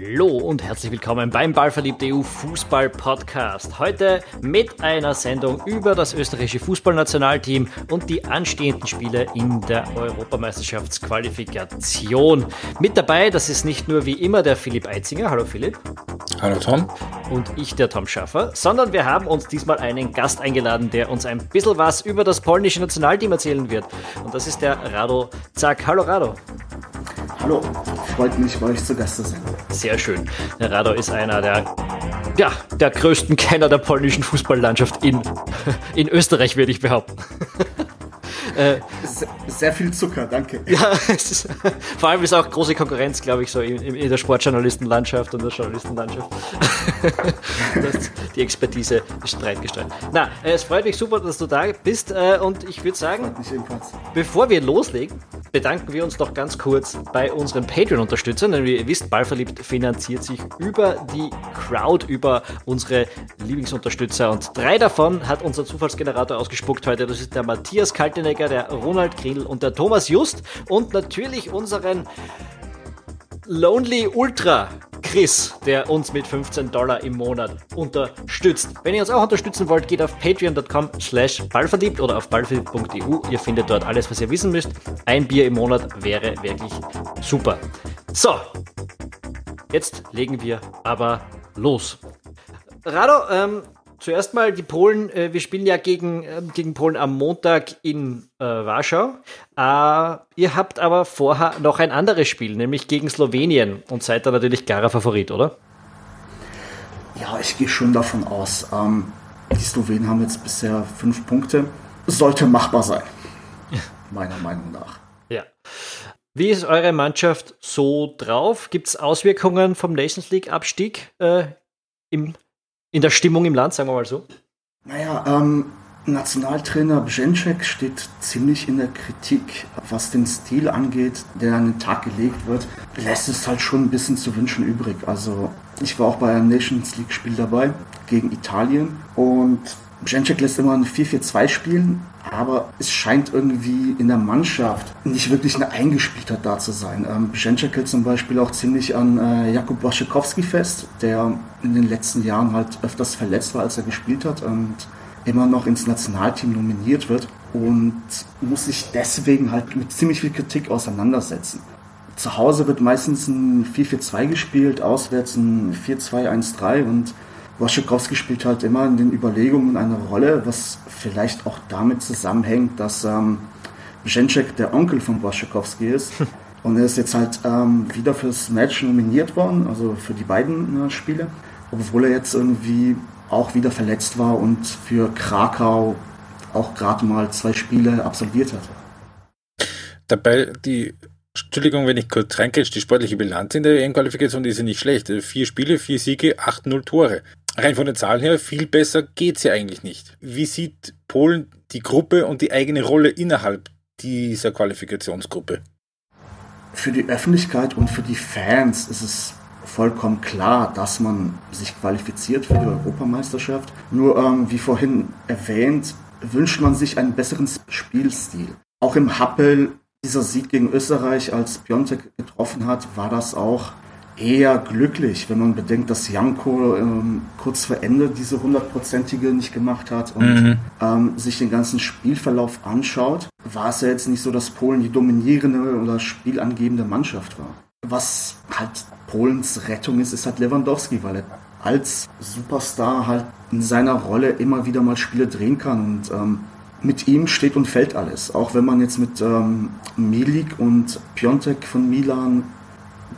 Hallo und herzlich willkommen beim Ballverliebt EU Fußball Podcast. Heute mit einer Sendung über das österreichische Fußballnationalteam und die anstehenden Spiele in der Europameisterschaftsqualifikation. Mit dabei, das ist nicht nur wie immer der Philipp Eitzinger. Hallo Philipp. Hallo Tom. Und ich, der Tom Schaffer, sondern wir haben uns diesmal einen Gast eingeladen, der uns ein bisschen was über das polnische Nationalteam erzählen wird. Und das ist der Rado Zack. Hallo Rado. Hallo, freut mich, bei euch zu Gast zu sein. Sehr schön. Der Rado ist einer der, ja, der größten Kenner der polnischen Fußballlandschaft in, in Österreich, würde ich behaupten. Äh, sehr, sehr, viel Zucker, danke. Ja, ist, vor allem ist auch große Konkurrenz, glaube ich, so in, in, der Sportjournalistenlandschaft und der Journalistenlandschaft. das, die Expertise ist breit gestreut. Na, äh, es freut mich super, dass du da bist äh, und ich würde sagen, bevor wir loslegen, bedanken wir uns noch ganz kurz bei unseren Patreon-Unterstützern, denn wie ihr wisst, Ballverliebt finanziert sich über die Crowd, über unsere Lieblingsunterstützer und drei davon hat unser Zufallsgenerator ausgespuckt heute. Das ist der Matthias Kaltenegger, der Ronald Kriedl und der Thomas Just und natürlich unseren Lonely Ultra Chris, der uns mit 15 Dollar im Monat unterstützt. Wenn ihr uns auch unterstützen wollt, geht auf patreon.com slash ballverliebt oder auf ballverliebt.eu. Ihr findet dort alles, was ihr wissen müsst. Ein Bier im Monat wäre wirklich super. So, jetzt legen wir aber los. Rado, ähm, zuerst mal die Polen. Äh, wir spielen ja gegen, äh, gegen Polen am Montag in äh, Warschau. Äh, ihr habt aber vorher noch ein anderes Spiel, nämlich gegen Slowenien und seid da natürlich klarer Favorit, oder? Ja, ich gehe schon davon aus. Ähm, die Slowenen haben jetzt bisher fünf Punkte. Sollte machbar sein, meiner Meinung nach. Ja. Wie ist eure Mannschaft so drauf? Gibt es Auswirkungen vom Nations League-Abstieg äh, im in der Stimmung im Land, sagen wir mal so? Naja, ähm, Nationaltrainer Bženček steht ziemlich in der Kritik, was den Stil angeht, der an den Tag gelegt wird. Lässt es halt schon ein bisschen zu wünschen übrig. Also ich war auch bei einem Nations League Spiel dabei gegen Italien und Bženček lässt immer ein 4-4-2 spielen, aber es scheint irgendwie in der Mannschaft nicht wirklich eine Eingespieltheit da zu sein. Ähm, Bženček hält zum Beispiel auch ziemlich an äh, Jakub Waschekowski fest, der in den letzten Jahren halt öfters verletzt war, als er gespielt hat und immer noch ins Nationalteam nominiert wird und muss sich deswegen halt mit ziemlich viel Kritik auseinandersetzen. Zu Hause wird meistens ein 4-4-2 gespielt, auswärts ein 4-2-1-3 und Waschekowski spielt halt immer in den Überlegungen eine Rolle, was vielleicht auch damit zusammenhängt, dass ähm, Ženček der Onkel von Waschekowski ist. Und er ist jetzt halt ähm, wieder fürs Match nominiert worden, also für die beiden äh, Spiele, obwohl er jetzt irgendwie auch wieder verletzt war und für Krakau auch gerade mal zwei Spiele absolviert hat. Dabei die Entschuldigung, wenn ich kurz reingehe, die sportliche Bilanz in der EM-Qualifikation ist ja nicht schlecht. Vier Spiele, vier Siege, 8-0 Tore rein von den Zahlen her, viel besser geht es ja eigentlich nicht. Wie sieht Polen die Gruppe und die eigene Rolle innerhalb dieser Qualifikationsgruppe? Für die Öffentlichkeit und für die Fans ist es vollkommen klar, dass man sich qualifiziert für die Europameisterschaft. Nur ähm, wie vorhin erwähnt, wünscht man sich einen besseren Spielstil. Auch im Happel, dieser Sieg gegen Österreich, als Piontek getroffen hat, war das auch eher glücklich, wenn man bedenkt, dass Janko ähm, kurz vor Ende diese hundertprozentige nicht gemacht hat und mhm. ähm, sich den ganzen Spielverlauf anschaut, war es ja jetzt nicht so, dass Polen die dominierende oder spielangebende Mannschaft war. Was halt Polens Rettung ist, ist halt Lewandowski, weil er als Superstar halt in seiner Rolle immer wieder mal Spiele drehen kann und ähm, mit ihm steht und fällt alles. Auch wenn man jetzt mit ähm, Milik und Piontek von Milan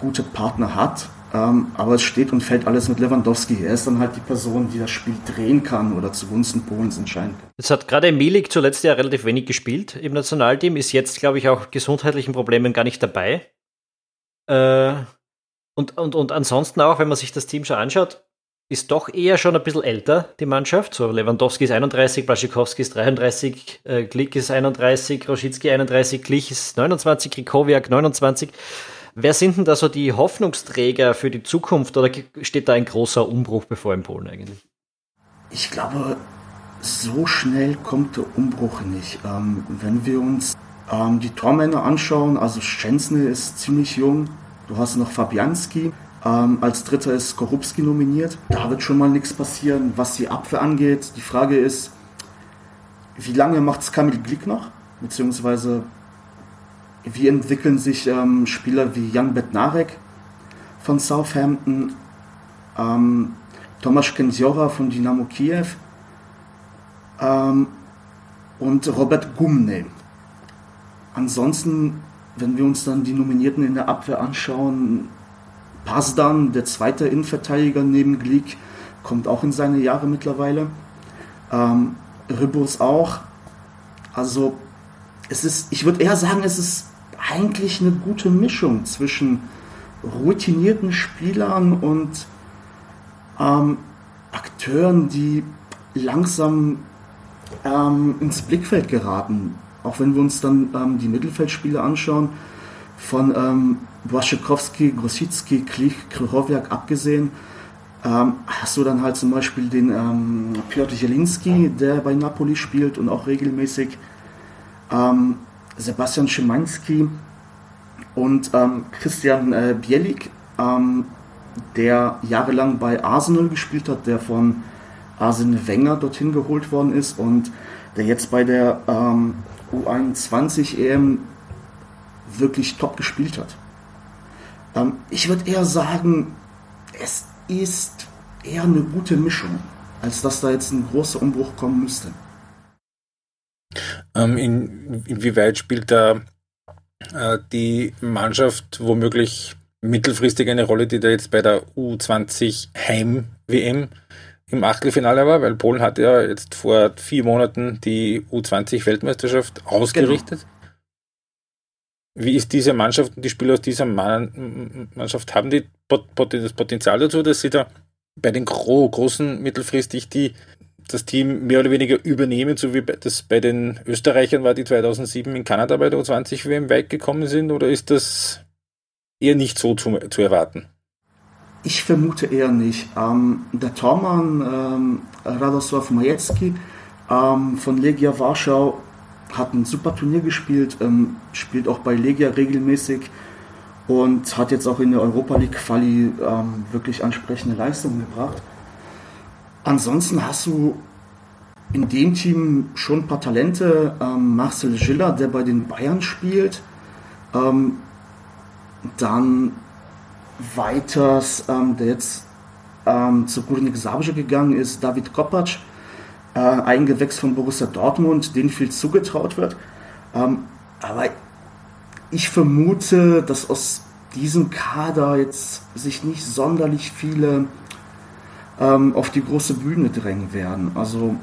gute Partner hat. Ähm, aber es steht und fällt alles mit Lewandowski. Er ist dann halt die Person, die das Spiel drehen kann oder zugunsten Polens entscheiden kann. Jetzt hat gerade Milik zuletzt ja relativ wenig gespielt im Nationalteam, ist jetzt, glaube ich, auch gesundheitlichen Problemen gar nicht dabei. Äh, und, und, und ansonsten auch, wenn man sich das Team schon anschaut, ist doch eher schon ein bisschen älter, die Mannschaft. So Lewandowski ist 31, Blaschikowski ist 33, äh, Glick ist 31, Roschitzki 31, Glich ist 29, Krikowiak 29. Wer sind denn da so die Hoffnungsträger für die Zukunft oder steht da ein großer Umbruch bevor in Polen eigentlich? Ich glaube, so schnell kommt der Umbruch nicht. Ähm, wenn wir uns ähm, die Tormänner anschauen, also Szczęsny ist ziemlich jung, du hast noch Fabianski, Ähm, als dritter ist Korupski nominiert. Da wird schon mal nichts passieren. Was die Abwehr angeht, die Frage ist, wie lange macht es Kamil Glick noch? Beziehungsweise wie entwickeln sich ähm, Spieler wie Jan Bednarek von Southampton, ähm, Tomasz Kenziora von Dynamo Kiew ähm, und Robert Gumne. Ansonsten, wenn wir uns dann die Nominierten in der Abwehr anschauen, Pasdan, der zweite Innenverteidiger neben Glick, kommt auch in seine Jahre mittlerweile. Ähm, Ribos auch. Also es ist, ich würde eher sagen, es ist eigentlich eine gute Mischung zwischen routinierten Spielern und ähm, Akteuren, die langsam ähm, ins Blickfeld geraten. Auch wenn wir uns dann ähm, die Mittelfeldspiele anschauen, von ähm, Błaszczykowski, Grosicki, Klich, Krychowiak abgesehen, ähm, hast du dann halt zum Beispiel den ähm, Piotr Zielinski, der bei Napoli spielt und auch regelmäßig ähm, Sebastian Schimanski und ähm, Christian äh, Bielik, ähm, der jahrelang bei Arsenal gespielt hat, der von Arsene Wenger dorthin geholt worden ist und der jetzt bei der ähm, U21 EM wirklich top gespielt hat. Ähm, ich würde eher sagen, es ist eher eine gute Mischung, als dass da jetzt ein großer Umbruch kommen müsste. Ähm, in, inwieweit spielt da äh, die Mannschaft womöglich mittelfristig eine Rolle, die da jetzt bei der U20 Heim-WM im Achtelfinale war, weil Polen hat ja jetzt vor vier Monaten die U20-Weltmeisterschaft ausgerichtet. Genau. Wie ist diese Mannschaft und die Spieler aus dieser Mannschaft, haben die das Potenzial dazu, dass sie da bei den großen mittelfristig die das Team mehr oder weniger übernehmen, so wie das bei den Österreichern war, die 2007 in Kanada bei der U20 WM weit gekommen sind, oder ist das eher nicht so zu, zu erwarten? Ich vermute eher nicht. Ähm, der Tormann ähm, Radosław Majecki ähm, von Legia Warschau hat ein super Turnier gespielt, ähm, spielt auch bei Legia regelmäßig und hat jetzt auch in der Europa League Quali ähm, wirklich ansprechende Leistungen gebracht. Ansonsten hast du in dem Team schon ein paar Talente. Ähm, Marcel Schiller, der bei den Bayern spielt. Ähm, dann weiters, ähm, der jetzt ähm, zu Górnik Zabrze gegangen ist, David Kopacz, äh, ein Gewächs von Borussia Dortmund, den viel zugetraut wird. Ähm, aber ich vermute, dass aus diesem Kader jetzt sich nicht sonderlich viele ähm, auf die große Bühne drängen werden. Also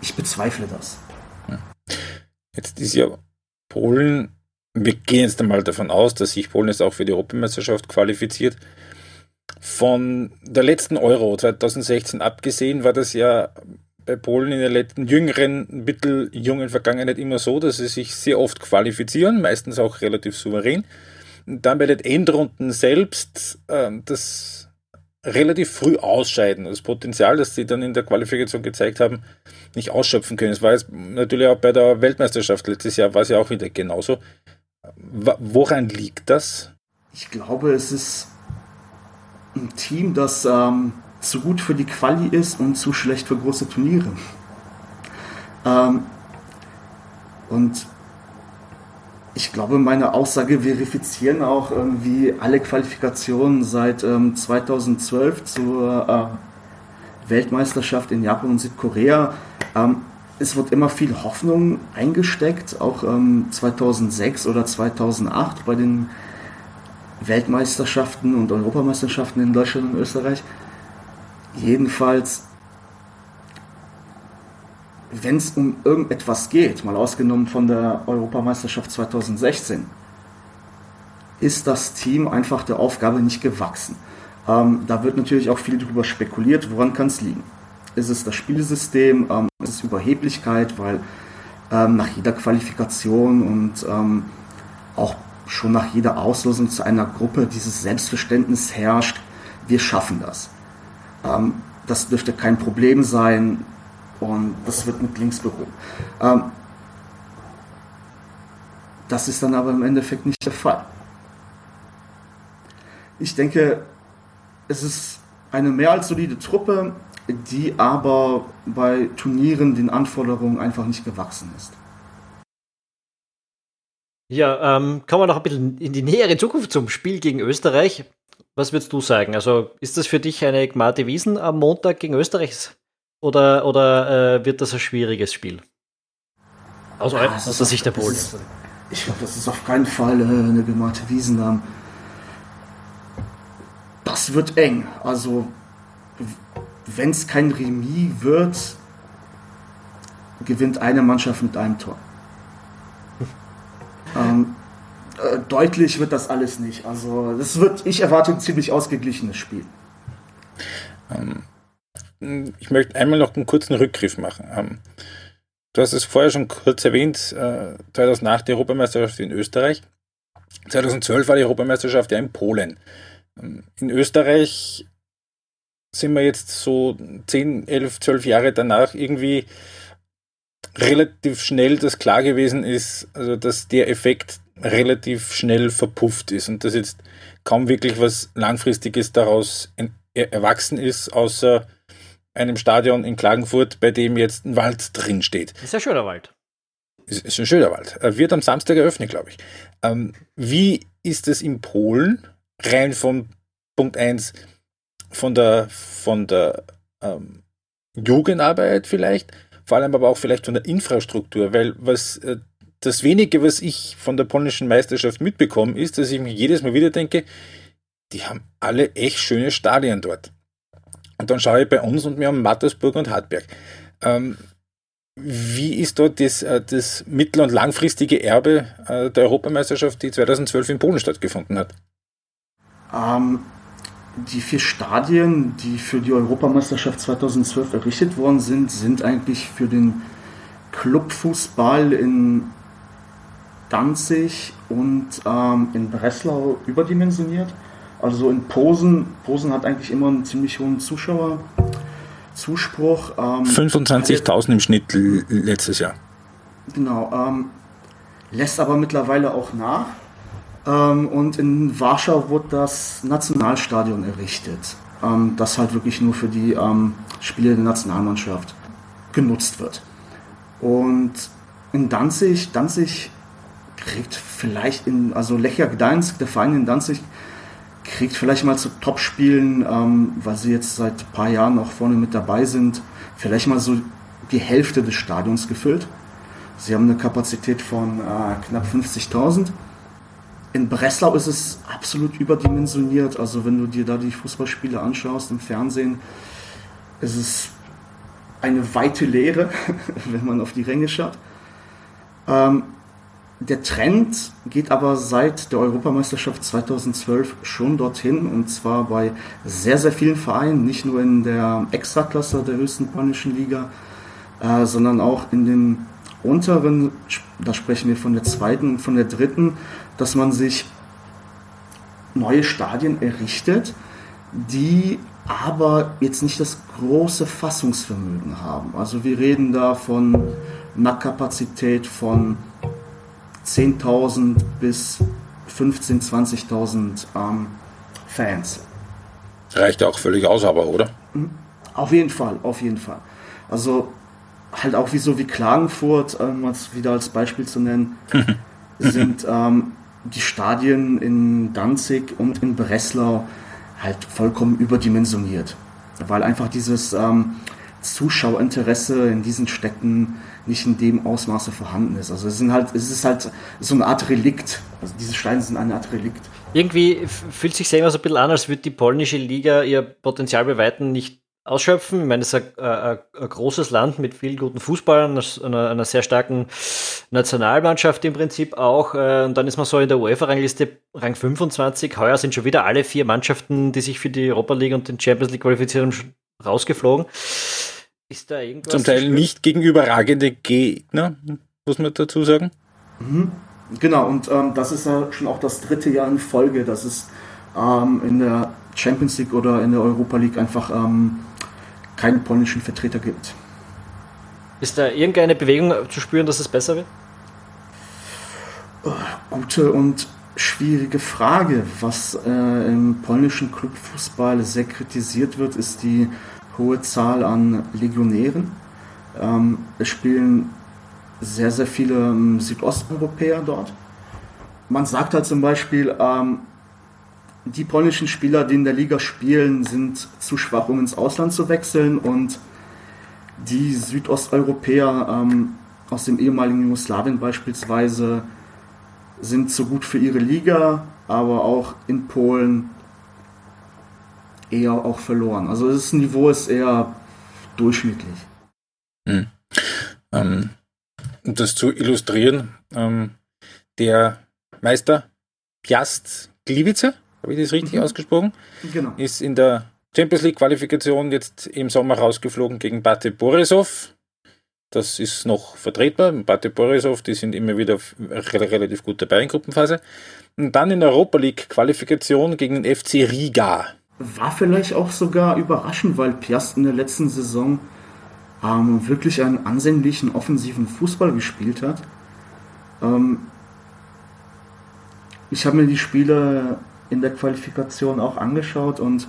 ich bezweifle das. Jetzt ist ja Polen, wir gehen jetzt einmal davon aus, dass sich Polen jetzt auch für die Europameisterschaft qualifiziert. Von der letzten Euro 2016 abgesehen war das ja bei Polen in der letzten jüngeren, mitteljungen Vergangenheit immer so, dass sie sich sehr oft qualifizieren, meistens auch relativ souverän. Dann bei den Endrunden selbst äh, das relativ früh ausscheiden. Das Potenzial, das sie dann in der Qualifikation gezeigt haben, nicht ausschöpfen können. Es war jetzt natürlich auch bei der Weltmeisterschaft letztes Jahr, war es ja auch wieder genauso. Woran liegt das? Ich glaube, es ist ein Team, das ähm, zu gut für die Quali ist und zu schlecht für große Turniere. Ähm, und ich glaube, meine Aussage verifizieren auch irgendwie alle Qualifikationen seit ähm, 2012 zur äh, Weltmeisterschaft in Japan und Südkorea. Ähm, es wird immer viel Hoffnung eingesteckt, auch ähm, 2006 oder 2008 bei den Weltmeisterschaften und Europameisterschaften in Deutschland und Österreich. Jedenfalls wenn es um irgendetwas geht, mal ausgenommen von der Europameisterschaft 2016, ist das Team einfach der Aufgabe nicht gewachsen. Ähm, da wird natürlich auch viel darüber spekuliert, woran kann es liegen. Ist es das Spielsystem, ähm, ist es Überheblichkeit, weil ähm, nach jeder Qualifikation und ähm, auch schon nach jeder Auslosung zu einer Gruppe dieses Selbstverständnis herrscht, wir schaffen das. Ähm, das dürfte kein Problem sein, und das wird mit links behoben. Ähm, das ist dann aber im Endeffekt nicht der Fall. ich denke, es ist eine mehr als solide Truppe, die aber bei Turnieren den Anforderungen einfach nicht gewachsen ist. Ja, ähm, kommen wir noch ein bisschen in die nähere Zukunft zum Spiel gegen Österreich. Was würdest du sagen? Also ist das für dich eine Gmate Wiesen am Montag gegen Österreich oder, oder äh, wird das ein schwieriges Spiel? Aus, ja, aus der Sicht der Polen. Ich glaube, das ist auf keinen Fall äh, eine Gmate Wiesen. Ähm, das wird eng. Also wenn es kein Remis wird, gewinnt eine Mannschaft mit einem Tor. ähm, äh, deutlich wird das alles nicht. Also das wird, ich erwarte ein ziemlich ausgeglichenes Spiel. Ähm, ich möchte einmal noch einen kurzen Rückgriff machen. Ähm, du hast es vorher schon kurz erwähnt, äh, 2008 die Europameisterschaft in Österreich. 2012 war die Europameisterschaft ja in Polen. Ähm, in Österreich sind wir jetzt so 10, 11, 12 Jahre danach irgendwie relativ schnell, dass klar gewesen ist, also dass der Effekt relativ schnell verpufft ist und dass jetzt kaum wirklich was Langfristiges daraus erwachsen ist, außer einem Stadion in Klagenfurt, bei dem jetzt ein Wald drin steht. Ist ein schöner Wald. Ist, ist ein schöner Wald. Er wird am Samstag eröffnet, glaube ich. Ähm, wie ist es in Polen? Rein von Punkt 1 von der, von der ähm, Jugendarbeit vielleicht, vor allem aber auch vielleicht von der Infrastruktur, weil was äh, das wenige, was ich von der polnischen Meisterschaft mitbekomme, ist, dass ich mir jedes Mal wieder denke, die haben alle echt schöne Stadien dort. Und dann schaue ich bei uns und wir haben Mattersburg und Hartberg. Ähm, wie ist dort das, äh, das mittel- und langfristige Erbe äh, der Europameisterschaft, die 2012 in Polen stattgefunden hat? Ähm, die vier Stadien, die für die Europameisterschaft 2012 errichtet worden sind, sind eigentlich für den Clubfußball in Danzig und ähm, in Breslau überdimensioniert. Also in Posen, Posen hat eigentlich immer einen ziemlich hohen Zuschauerzuspruch. Ähm, 25.000 im Schnitt letztes Jahr. Genau, ähm, lässt aber mittlerweile auch nach. Ähm, und in Warschau wurde das Nationalstadion errichtet, ähm, das halt wirklich nur für die ähm, Spiele der Nationalmannschaft genutzt wird. Und in Danzig, Danzig kriegt vielleicht in, also Lechia Gdańsk, der Verein in Danzig, kriegt vielleicht mal zu Topspielen, ähm, weil sie jetzt seit ein paar Jahren auch vorne mit dabei sind, vielleicht mal so die Hälfte des Stadions gefüllt. Sie haben eine Kapazität von äh, knapp 50.000 in Breslau ist es absolut überdimensioniert. Also wenn du dir da die Fußballspiele anschaust im Fernsehen, ist es eine weite Leere, wenn man auf die Ränge schaut. Ähm, der Trend geht aber seit der Europameisterschaft 2012 schon dorthin und zwar bei sehr, sehr vielen Vereinen, nicht nur in der Extraklasse der höchsten polnischen Liga, äh, sondern auch in den unteren, da sprechen wir von der zweiten und von der dritten, dass man sich neue Stadien errichtet, die aber jetzt nicht das große Fassungsvermögen haben. Also wir reden da von einer Kapazität von 10.000 bis 15.000, 20.000 ähm, Fans. Reicht auch völlig aus, aber, oder? Mhm. Auf jeden Fall, auf jeden Fall. Also halt auch wie so wie Klagenfurt, ähm, als wieder als Beispiel zu nennen, sind ähm, die Stadien in Danzig und in Breslau halt vollkommen überdimensioniert. Weil einfach dieses ähm, Zuschauerinteresse in diesen Städten nicht in dem Ausmaße vorhanden ist. Also es, sind halt, es ist halt so eine Art Relikt. Also diese Steine sind eine Art Relikt. Irgendwie fühlt sich selber so ein bisschen an, als würde die polnische Liga ihr Potenzial bei Weitem nicht ausschöpfen. Ich meine, es ist ein, ein, ein großes Land mit vielen guten Fußballern, einer, einer, sehr starken Nationalmannschaft im Prinzip auch. Äh, und dann ist man so in der UEFA-Rangliste Rang 25. Heuer sind schon wieder alle vier Mannschaften, die sich für die Europa League und den Champions League qualifizieren, rausgeflogen. Ist da irgendwas? Zum Teil nicht gegen überragende Gegner, muss man dazu sagen. Mhm. Genau, und ähm, das ist ja schon auch das dritte Jahr in Folge, dass es ähm, in der Champions League oder in der Europa League einfach ähm, keinen polnischen Vertreter gibt. Ist da irgendeine Bewegung zu spüren, dass es besser wird? Gute und schwierige Frage. Was äh, im polnischen Clubfußball sehr kritisiert wird, ist die hohe Zahl an Legionären. Ähm, es spielen sehr, sehr viele ähm, Südosteuropäer dort. Man sagt halt zum Beispiel, ähm, die polnischen Spieler, die in der Liga spielen, sind zu schwach, um ins Ausland zu wechseln und die Südosteuropäer ähm, aus dem ehemaligen Jugoslawien beispielsweise sind so gut für ihre Liga, aber auch in Polen eher auch verloren. Also das Niveau ist eher durchschnittlich. Hm. Ähm, um das zu illustrieren, ähm, der Meister Piast Gliwice, habe ich das richtig mhm. ausgesprochen? Genau. Ist in der Champions League Qualifikation jetzt im Sommer rausgeflogen gegen Bate Borisov. Das ist noch vertretbar. Bate Borisov, die sind immer wieder relativ gut dabei in Gruppenphase. Und dann in der Europa League Qualifikation gegen den FC Riga. War vielleicht auch sogar überraschend, weil Piast in der letzten Saison ähm, wirklich einen ansehnlichen offensiven Fußball gespielt hat. Ähm, ich habe mir die Spiele in der Qualifikation auch angeschaut und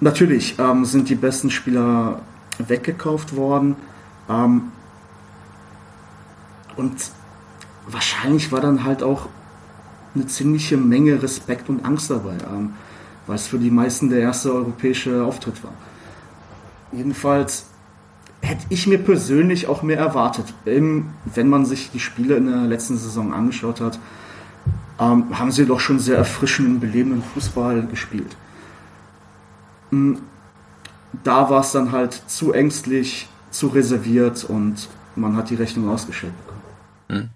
natürlich ähm, sind die besten Spieler weggekauft worden. Ähm, und wahrscheinlich war dann halt auch eine ziemliche Menge Respekt und Angst dabei, ähm, weil es für die meisten der erste europäische Auftritt war. Jedenfalls hätte ich mir persönlich auch mehr erwartet. Eben, wenn man sich die Spiele in der letzten Saison angeschaut hat, ähm, haben sie doch schon sehr erfrischenden, belebenden Fußball gespielt. Hm, da war es dann halt zu ängstlich, zu reserviert und man hat die Rechnung ausgestellt bekommen. Hm.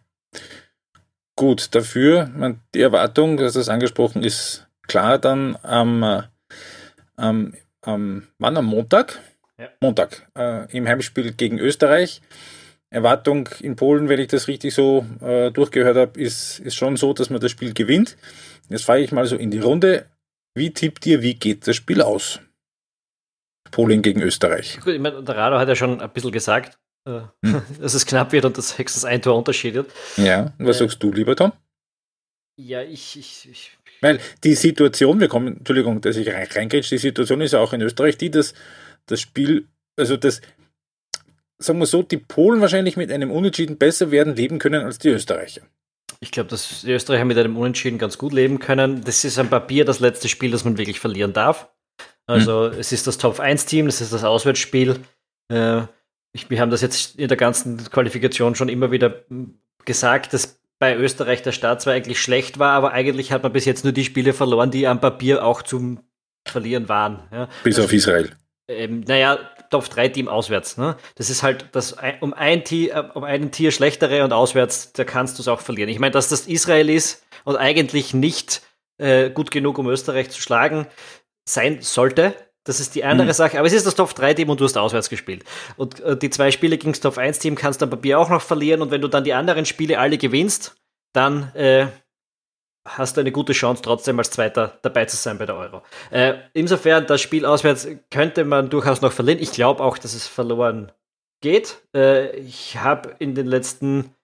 Gut, dafür, die Erwartung, dass das angesprochen ist, klar dann am, äh, am, am wann am Montag? Ja. Montag, äh, im Heimspiel gegen Österreich. Erwartung in Polen, wenn ich das richtig so äh, durchgehört habe, ist, ist schon so, dass man das Spiel gewinnt. Jetzt frage ich mal so in die Runde. Wie tippt ihr, wie geht das Spiel aus? Polen gegen Österreich. Gut, ich meine, der Rado hat ja schon ein bisschen gesagt, äh, hm. dass es knapp wird und dass höchstens ein Tor unterscheidet. Ja, was äh, sagst du lieber, Tom? Ja, ich, ich, ich weil die Situation, wir kommen, Entschuldigung, dass ich reingehe, die Situation ist ja auch in Österreich die, dass das Spiel, also das, sagen wir so, die Polen wahrscheinlich mit einem Unentschieden besser werden leben können als die Österreicher. Ich glaube, dass die Österreicher mit einem Unentschieden ganz gut leben können. Das ist am Papier das letzte Spiel, das man wirklich verlieren darf. Also hm. es ist das Top-1-Team, das ist das Auswärtsspiel. Äh, ich, wir haben das jetzt in der ganzen Qualifikation schon immer wieder hm, gesagt, dass bei Österreich der Start zwar eigentlich schlecht war, aber eigentlich hat man bis jetzt nur die Spiele verloren, die am Papier auch zum Verlieren waren. Ja. Bis also, auf Israel. Ähm, naja, Top-3-Team auswärts. Ne? Das ist halt das um ein Tier, äh, um einen Tier schlechtere und auswärts, da kannst du es auch verlieren. Ich meine, dass das Israel ist und eigentlich nicht äh, gut genug, um Österreich zu schlagen, sein sollte. Das ist die andere mhm. Sache. Aber es ist das Top-3-Team und du hast auswärts gespielt. Und äh, die zwei Spiele gegen das Top-1-Team kannst du am Papier auch noch verlieren. Und wenn du dann die anderen Spiele alle gewinnst, dann äh, hast du eine gute Chance, trotzdem als Zweiter dabei zu sein bei der Euro. Äh, insofern, das Spiel auswärts könnte man durchaus noch verlieren. Ich glaube auch, dass es verloren geht. Äh, ich habe in den letzten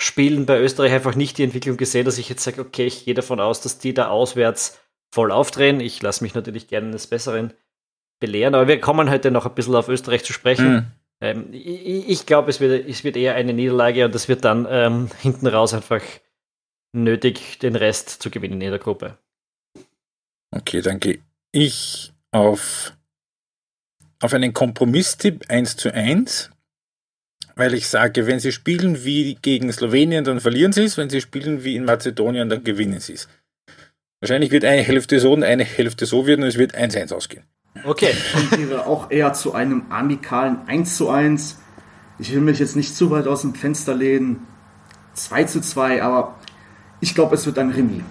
Spielen bei Österreich einfach nicht die Entwicklung gesehen, dass ich jetzt sage, okay, ich gehe davon aus, dass die da auswärts voll aufdrehen. Ich lasse mich natürlich gerne des Besseren belehren, aber wir kommen heute noch ein bisschen auf Österreich zu sprechen. Mhm. Ähm, ich, ich glaube, es wird, es wird eher eine Niederlage und es wird dann ähm, hinten raus einfach nötig, den Rest zu gewinnen in der Gruppe. Okay, dann gehe ich auf, auf einen Kompromisstipp 1 zu 1, weil ich sage, wenn sie spielen wie gegen Slowenien, dann verlieren sie es, wenn sie spielen wie in Mazedonien, dann gewinnen sie es. Wahrscheinlich wird eine Hälfte so und eine Hälfte so werden und es wird 1-1 ausgehen. Okay. Ich tendiere auch eher zu einem amikalen 1 zu 1. Ich will mich jetzt nicht zu weit aus dem Fenster lehnen. 2 zu 2, aber ich glaube, es wird ein Remis.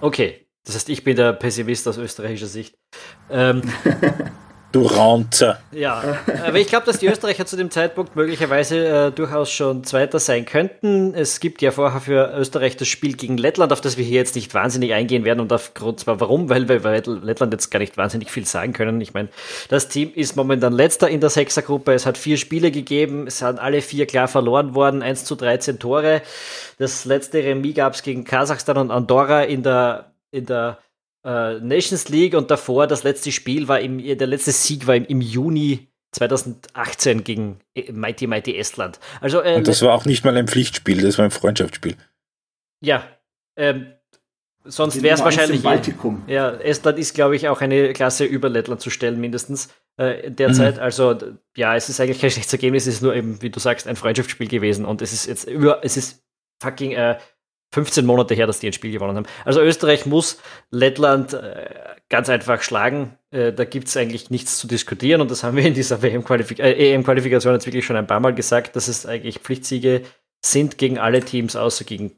Okay, das heißt, ich bin der Pessimist aus österreichischer Sicht. Ähm, Du Raunzer. Ja, aber ich glaube, dass die Österreicher zu dem Zeitpunkt möglicherweise äh, durchaus schon Zweiter sein könnten. Es gibt ja vorher für Österreich das Spiel gegen Lettland, auf das wir hier jetzt nicht wahnsinnig eingehen werden und aufgrund zwar warum, weil wir bei Lettland jetzt gar nicht wahnsinnig viel sagen können. Ich meine, das Team ist momentan letzter in der Sechsergruppe. Es hat vier Spiele gegeben, es sind alle vier klar verloren worden, 1 zu 13 Tore. Das letzte Remis gab es gegen Kasachstan und Andorra in der, in der äh, Nations League und davor das letzte Spiel war im, der letzte Sieg war im, im Juni 2018 gegen äh, Mighty Mighty Estland. Also, äh, und das war auch nicht mal ein Pflichtspiel, das war ein Freundschaftsspiel. Ja, ähm, sonst wäre es wahrscheinlich. Baltikum. Ja, Estland ist, glaube ich, auch eine Klasse über Lettland zu stellen, mindestens äh, derzeit. Mhm. Also, ja, es ist eigentlich kein schlechtes Ergebnis, es ist nur eben, wie du sagst, ein Freundschaftsspiel gewesen und es ist jetzt über, es ist fucking äh, 15 Monate her, dass die ein Spiel gewonnen haben. Also Österreich muss Lettland äh, ganz einfach schlagen. Äh, da gibt es eigentlich nichts zu diskutieren und das haben wir in dieser WM-Qualifikation äh, EM jetzt wirklich schon ein paar Mal gesagt, dass es eigentlich Pflichtsiege sind gegen alle Teams, außer gegen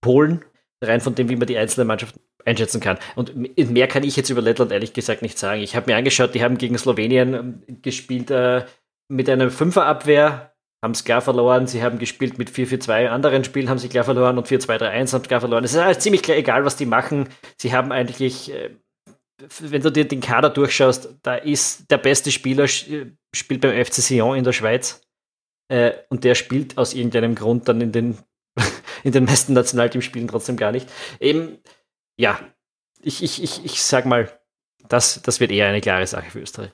Polen. Rein von dem, wie man die einzelnen Mannschaften einschätzen kann. Und mehr kann ich jetzt über Lettland ehrlich gesagt nicht sagen. Ich habe mir angeschaut, die haben gegen Slowenien ähm, gespielt äh, mit einer Fünferabwehr haben es klar verloren. Sie haben gespielt mit 4-4-2 anderen Spielen, haben sie klar verloren und 4-2-3-1 haben klar verloren. Es ist halt ziemlich klar, egal, was die machen. Sie haben eigentlich, äh, wenn du dir den Kader durchschaust, da ist der beste Spieler, spielt beim FC Sion in der Schweiz. Äh, und der spielt aus irgendeinem Grund dann in den, in den meisten Nationalteamspielen trotzdem gar nicht. Eben, ja, ich, ich, ich, ich sag mal, das, das wird eher eine klare Sache für Österreich.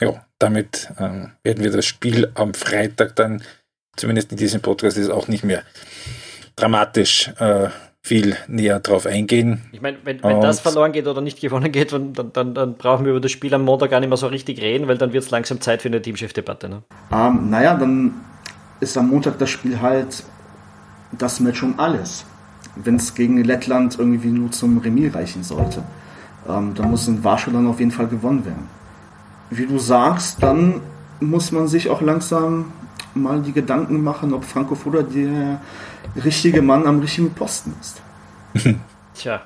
Ja, damit äh, werden wir das Spiel am Freitag dann, zumindest in diesem Podcast, ist auch nicht mehr dramatisch äh, viel näher drauf eingehen. Ich meine, wenn, wenn das verloren geht oder nicht gewonnen geht, dann, dann, dann, brauchen wir über das Spiel am Montag gar nicht mehr so richtig reden, weil dann wird es langsam Zeit für eine Teamchef-Debatte. Ne? Ähm, naja, dann ist am Montag das Spiel halt das Match um alles. Wenn es gegen Lettland irgendwie nur zum Remis reichen sollte, ähm, dann muss in Warschau dann auf jeden Fall gewonnen werden wie du sagst, dann muss man sich auch langsam mal die Gedanken machen, ob Franco Foda der richtige Mann am richtigen Posten ist. Tja.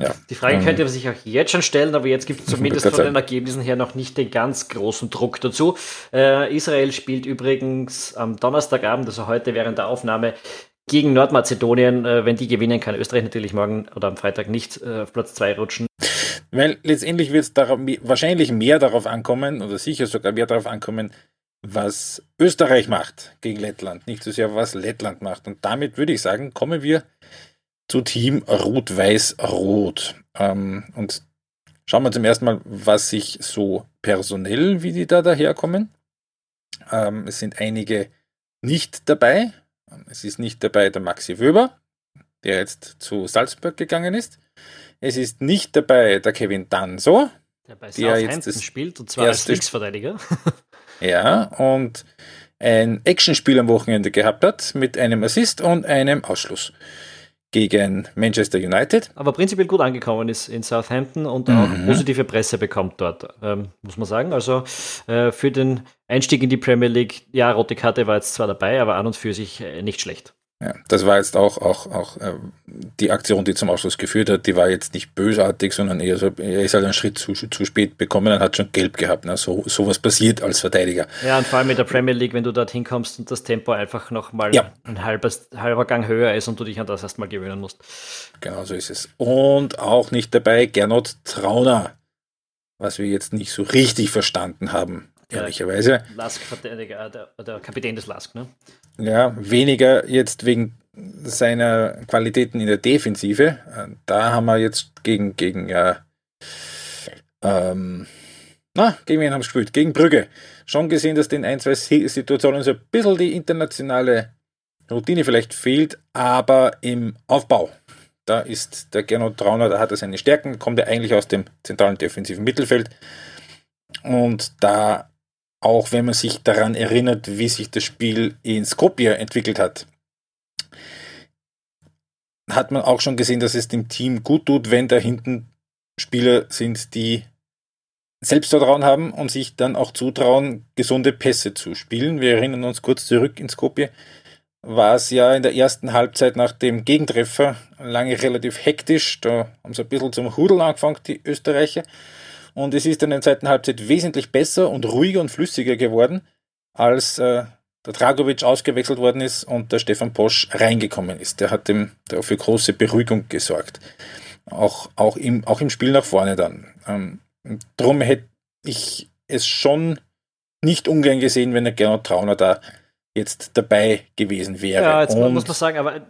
Ja. Die Frage ähm, könnte man sich auch jetzt schon stellen, aber jetzt gibt es zumindest von den Ergebnissen her noch nicht den ganz großen Druck dazu. Äh, Israel spielt übrigens am Donnerstagabend, also heute während der Aufnahme, gegen Nordmazedonien. Äh, wenn die gewinnen, kann Österreich natürlich morgen oder am Freitag nicht äh, auf Platz 2 rutschen. Weil letztendlich wird es wahrscheinlich mehr darauf ankommen, oder sicher sogar mehr darauf ankommen, was Österreich macht gegen Lettland, nicht so sehr, was Lettland macht. Und damit würde ich sagen, kommen wir zu Team Rot-Weiß-Rot. Ähm, und schauen wir zum ersten Mal, was sich so personell, wie die da daherkommen. Ähm, es sind einige nicht dabei. Es ist nicht dabei der Maxi Wöber, der jetzt zu Salzburg gegangen ist. Es ist nicht dabei der Kevin Danso, der bei der jetzt das spielt, und zwar als Linksverteidiger. ja, und ein Actionspiel am Wochenende gehabt hat mit einem Assist und einem Ausschluss gegen Manchester United. Aber prinzipiell gut angekommen ist in Southampton und auch mhm. positive Presse bekommt dort, ähm, muss man sagen. Also äh, für den Einstieg in die Premier League, ja, rote Karte war jetzt zwar dabei, aber an und für sich äh, nicht schlecht. Ja, das war jetzt auch, auch, auch äh, die Aktion, die zum Ausschluss geführt hat, die war jetzt nicht bösartig, sondern eher so, er ist halt einen Schritt zu, zu spät bekommen und hat schon gelb gehabt. Ne? So, sowas passiert als Verteidiger. Ja, und vor allem mit der Premier League, wenn du dorthin kommst und das Tempo einfach nochmal ja. ein halbes, halber Gang höher ist und du dich an das erstmal gewöhnen musst. Genau so ist es. Und auch nicht dabei Gernot Trauner, was wir jetzt nicht so richtig verstanden haben ehrlicherweise. Lask, der, der, Kapitän des Lask, ne? Ja, weniger jetzt wegen seiner Qualitäten in der Defensive. Da haben wir jetzt gegen, gegen ja, ähm, na, gegen wen haben wir gespielt? Gegen Brügge. Schon gesehen, dass den ein, zwei Situationen so ein bisschen die internationale Routine vielleicht fehlt, aber im Aufbau. Da ist der Gernot Trauner, da hat er seine Stärken, kommt er eigentlich aus dem zentralen defensiven Mittelfeld. Und da auch wenn man sich daran erinnert, wie sich das Spiel in Skopje entwickelt hat, hat man auch schon gesehen, dass es dem Team gut tut, wenn da hinten Spieler sind, die Selbstvertrauen haben und sich dann auch zutrauen, gesunde Pässe zu spielen. Wir erinnern uns kurz zurück in Skopje. War es ja in der ersten Halbzeit nach dem Gegentreffer lange relativ hektisch. Da haben sie ein bisschen zum Hudeln angefangen, die Österreicher. Und es ist dann in der zweiten Halbzeit wesentlich besser und ruhiger und flüssiger geworden, als äh, der Dragovic ausgewechselt worden ist und der Stefan Posch reingekommen ist. Der hat dem der für große Beruhigung gesorgt. Auch, auch, im, auch im Spiel nach vorne dann. Ähm, darum hätte ich es schon nicht ungern gesehen, wenn der Gernot Trauner da jetzt dabei gewesen wäre. Ja, jetzt und muss man sagen, aber äh,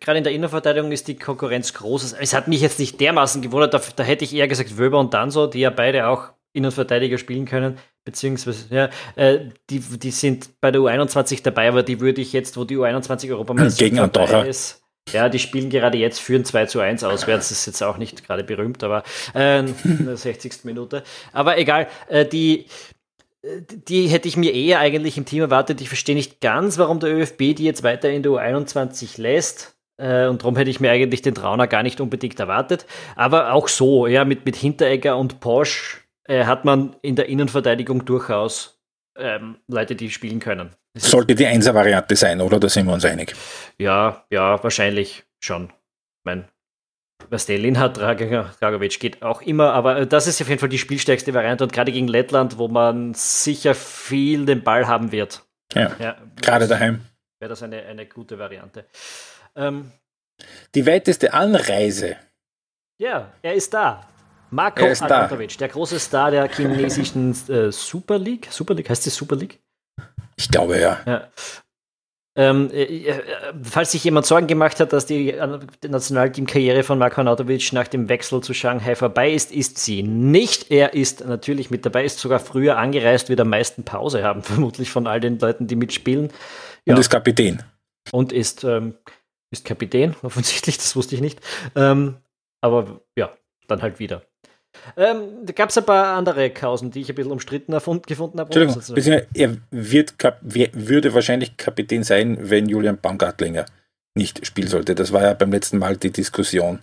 gerade in der Innenverteidigung ist die Konkurrenz groß. Es hat mich jetzt nicht dermaßen gewundert, da, da hätte ich eher gesagt Wöber und Danso, die ja beide auch Innenverteidiger spielen können, beziehungsweise, ja, äh, die, die sind bei der U21 dabei, aber die würde ich jetzt, wo die U21 Europameisterschaft Gegen Andorra. ist, ja, die spielen gerade jetzt, führen 2 zu 1 auswärts, das ist jetzt auch nicht gerade berühmt, aber äh, in der 60. Minute. Aber egal, äh, die, die hätte ich mir eher eigentlich im Team erwartet. Ich verstehe nicht ganz, warum der ÖFB die jetzt weiter in der U21 lässt. Äh, und darum hätte ich mir eigentlich den Trauner gar nicht unbedingt erwartet. Aber auch so, ja, mit, mit Hinteregger und Porsche äh, hat man in der Innenverteidigung durchaus ähm, Leute, die spielen können. Sollte die Einser-Variante sein, oder? Da sind wir uns einig. Ja, ja, wahrscheinlich schon. Ich meine, was der Linhard Dragovic geht auch immer, aber äh, das ist auf jeden Fall die spielstärkste Variante und gerade gegen Lettland, wo man sicher viel den Ball haben wird. Ja, ja gerade daheim. Wäre das eine, eine gute Variante. Ähm, die weiteste Anreise. Ja, er ist da. Marco Arnautovic, der große Star der chinesischen äh, Super League. Super League, heißt die Super League? Ich glaube ja. ja. Ähm, äh, äh, falls sich jemand Sorgen gemacht hat, dass die, äh, Nationalteam-Karriere von Marko Arnautovic nach dem Wechsel zu Shanghai vorbei ist, ist sie nicht. Er ist natürlich mit dabei, ist sogar früher angereist, wie der meisten Pause haben, vermutlich von all den Leuten, die mitspielen. Ja. Und ist Kapitän. Und ist, ähm, ist Kapitän, offensichtlich, das wusste ich nicht. Ähm, aber ja, dann halt wieder. Ähm, da gab es ein paar andere Kausen, die ich ein bisschen umstritten gefunden habe. Entschuldigung, er wird, würde wahrscheinlich Kapitän sein, wenn Julian Baumgartlinger nicht spielen sollte. Das war ja beim letzten Mal die Diskussion,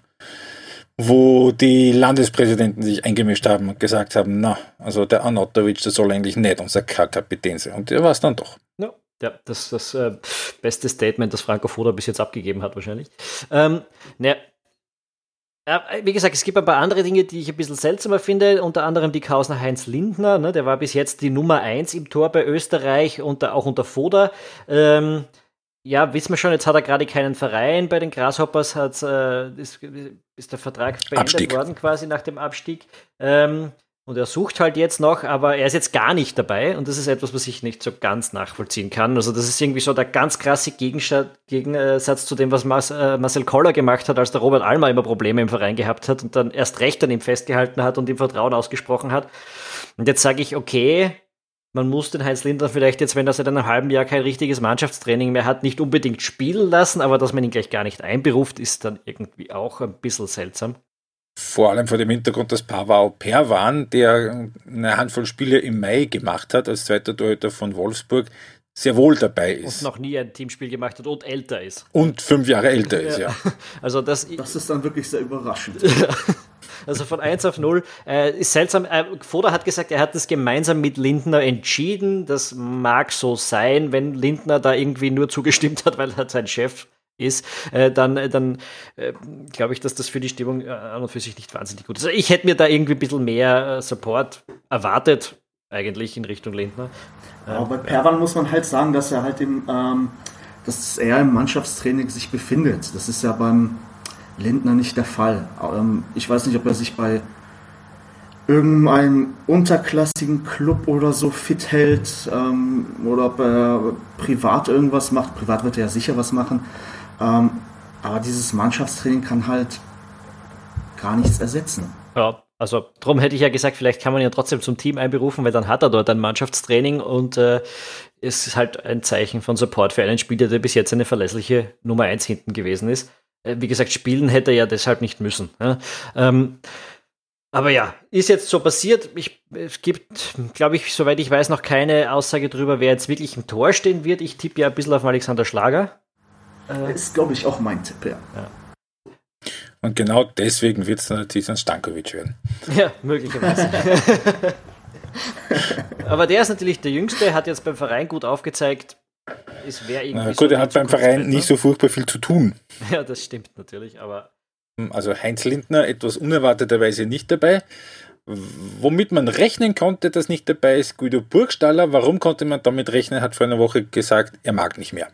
wo die Landespräsidenten sich eingemischt haben und gesagt haben, na, also der Anatovic, der soll eigentlich nicht unser Kapitän sein. Und der war es dann doch. Ja, ja das ist das äh, beste Statement, das Franco Foda bis jetzt abgegeben hat, wahrscheinlich. Ähm, naja, ja, wie gesagt, es gibt ein paar andere Dinge, die ich ein bisschen seltsamer finde, unter anderem die Kausner Heinz Lindner, ne, der war bis jetzt die Nummer 1 im Tor bei Österreich und auch unter Foda. Ähm, ja, wissen wir schon, jetzt hat er gerade keinen Verein bei den Grasshoppers, hat, äh, ist, ist, der Vertrag beendet Abstieg. worden quasi nach dem Abstieg. Ähm, und er sucht halt jetzt noch, aber er ist jetzt gar nicht dabei und das ist etwas, was ich nicht so ganz nachvollziehen kann. Also das ist irgendwie so der ganz krasse Gegensatz zu dem, was äh, Marcel Koller gemacht hat, als der Robert Almer immer Probleme im Verein gehabt hat und dann erst recht an ihm festgehalten hat und ihm Vertrauen ausgesprochen hat. Und jetzt sage ich, okay, man muss den Heinz Lindner vielleicht jetzt, wenn er seit einem halben Jahr kein richtiges Mannschaftstraining mehr hat, nicht unbedingt spielen lassen, aber dass man ihn gleich gar nicht einberuft, ist dann irgendwie auch ein bisschen seltsam vor allem vor dem Hintergrund, dass Pavao Perwan, der eine Handvoll Spiele im Mai gemacht hat, als zweiter Torhüter von Wolfsburg, sehr wohl dabei ist. Und noch nie ein Teamspiel gemacht hat und älter ist. Und fünf Jahre älter ist, ja. Also das, das ist dann wirklich sehr überraschend. also von 1 auf 0. Äh, ist seltsam. Äh, Foda hat gesagt, er hat das gemeinsam mit Lindner entschieden. Das mag so sein, wenn Lindner da irgendwie nur zugestimmt hat, weil er sein Chef ist, äh, dann, äh, dann äh, glaube ich, dass das für die Stimmung äh, an und für sich nicht wahnsinnig gut ist. Also ich hätte mir da irgendwie ein bisschen mehr äh, Support erwartet, eigentlich in Richtung Lindner. Aber bei Perwan muss man halt sagen, dass er halt im, ähm, dass er im Mannschaftstraining sich befindet. Das ist ja beim Lindner nicht der Fall. Ähm, ich weiß nicht, ob er sich bei irgendeinem unterklassigen Club oder so fit hält ähm, oder ob er privat irgendwas macht. Privat wird er ja sicher was machen. Ähm, aber dieses Mannschaftstraining kann halt gar nichts ersetzen. Ja, also darum hätte ich ja gesagt, vielleicht kann man ihn trotzdem zum Team einberufen, weil dann hat er dort ein Mannschaftstraining und äh, ist halt ein Zeichen von Support für einen Spieler, der bis jetzt eine verlässliche Nummer 1 hinten gewesen ist. Äh, wie gesagt, spielen hätte er ja deshalb nicht müssen. Ja? Ähm, aber ja, ist jetzt so passiert. Ich, es gibt, glaube ich, soweit ich weiß, noch keine Aussage darüber, wer jetzt wirklich im Tor stehen wird. Ich tippe ja ein bisschen auf Alexander Schlager. Äh, ist, glaube ich, auch mein Tipp, ja. ja. Und genau deswegen wird es dann natürlich ein Stankovic werden. Ja, möglicherweise. Aber der ist natürlich der Jüngste, hat jetzt beim Verein gut aufgezeigt, es wäre irgendwie. Na gut, so er hat beim Verein nicht so furchtbar viel zu tun. Ja, das stimmt natürlich, aber. Also Heinz Lindner etwas unerwarteterweise nicht dabei. womit man rechnen konnte, dass nicht dabei ist, Guido Burgstaller. Warum konnte man damit rechnen, hat vor einer Woche gesagt, er mag nicht mehr.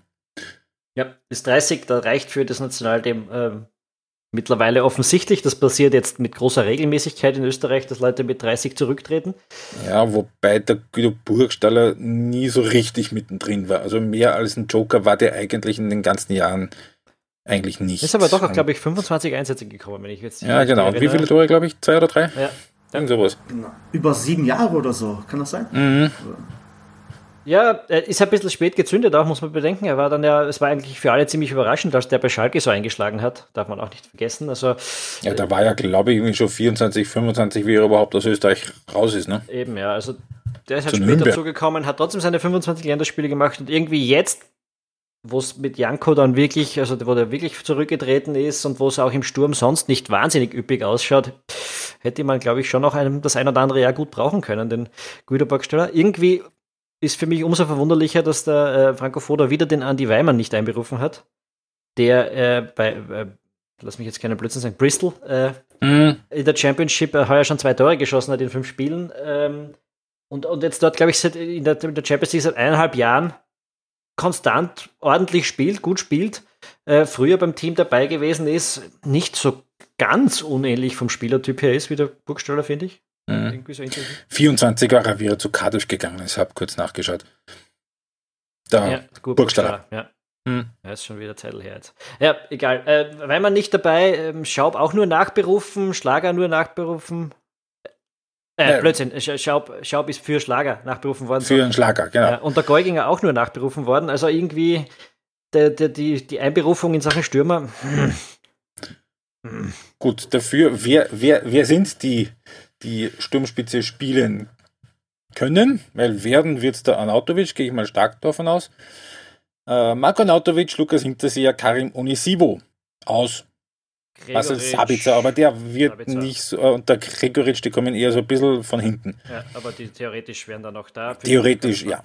Ja, ist 30, da reicht für das Nationalteam ähm, mittlerweile offensichtlich. Das passiert jetzt mit großer Regelmäßigkeit in Österreich, dass Leute mit 30 zurücktreten. Ja, wobei der Guido Burgstaller nie so richtig mittendrin war. Also mehr als ein Joker war der eigentlich in den ganzen Jahren eigentlich nicht. Ist aber doch, glaube ich, 25 Einsätze gekommen, wenn ich jetzt. Ja, genau. Und wie viele Tore, glaube ich? Zwei oder drei? Ja. Irgend sowas. Genau. Über sieben Jahre oder so, kann das sein? Mhm. Ja, er ist ein bisschen spät gezündet, auch muss man bedenken. Er war dann ja, es war eigentlich für alle ziemlich überraschend, dass der bei Schalke so eingeschlagen hat. Darf man auch nicht vergessen. Also, ja, da war ja, glaube ich, irgendwie schon 24, 25, wie er überhaupt aus Österreich raus ist, ne? Eben, ja. Also, der ist halt Zu später Nürnberg. dazugekommen, hat trotzdem seine 25 Länderspiele gemacht und irgendwie jetzt, wo es mit Janko dann wirklich, also wo der wirklich zurückgetreten ist und wo es auch im Sturm sonst nicht wahnsinnig üppig ausschaut, hätte man, glaube ich, schon noch einem, das ein oder andere Jahr gut brauchen können, den Guido Burgstaller. Irgendwie ist für mich umso verwunderlicher, dass der äh, Franco Foda wieder den Andy Weimann nicht einberufen hat, der äh, bei, äh, lass mich jetzt keinen Blödsinn sagen, Bristol Mhm. in der Championship äh, heuer schon zwei Tore geschossen hat in fünf Spielen. Ähm, und, und jetzt dort, glaube ich, seit, in, der, in der Champions League seit eineinhalb Jahren konstant ordentlich spielt, gut spielt, äh, früher beim Team dabei gewesen ist, nicht so ganz unähnlich vom Spielertyp her ist wie der Burgstaller, finde ich. Mhm. Irgendwie so intensiv. 24 war er wieder zu Cardiff gegangen. Ich habe kurz nachgeschaut. Da, Ja, gut, Burgstaller. Ja. Hm. Ja, ist schon wieder Zettel her jetzt. Ja, egal. Äh, Weimann nicht dabei, ähm, Schaub auch nur nachberufen, Schlager nur nachberufen. Äh, Ja. Blödsinn, Sch- Schaub, Schaub ist für Schlager nachberufen worden. für einen Schlager, genau. Ja, und der Geuginger auch nur nachberufen worden. Also irgendwie der, die, die Einberufung in Sachen Stürmer. hm. Hm. Gut, dafür, wer, wer, wer sind die, die Sturmspitze spielen können? Weil werden wird es der Anautovic, gehe ich mal stark davon aus. Äh, Marco Anautovic, Lukas Hinterseher, Karim Onisivo aus Basel Gregoritsch. Sabitzer, aber der wird Sabitzer. nicht so, äh, und der Gregoritsch, die kommen eher so ein bisschen von hinten. Ja, aber die theoretisch wären dann noch da. Theoretisch, ja.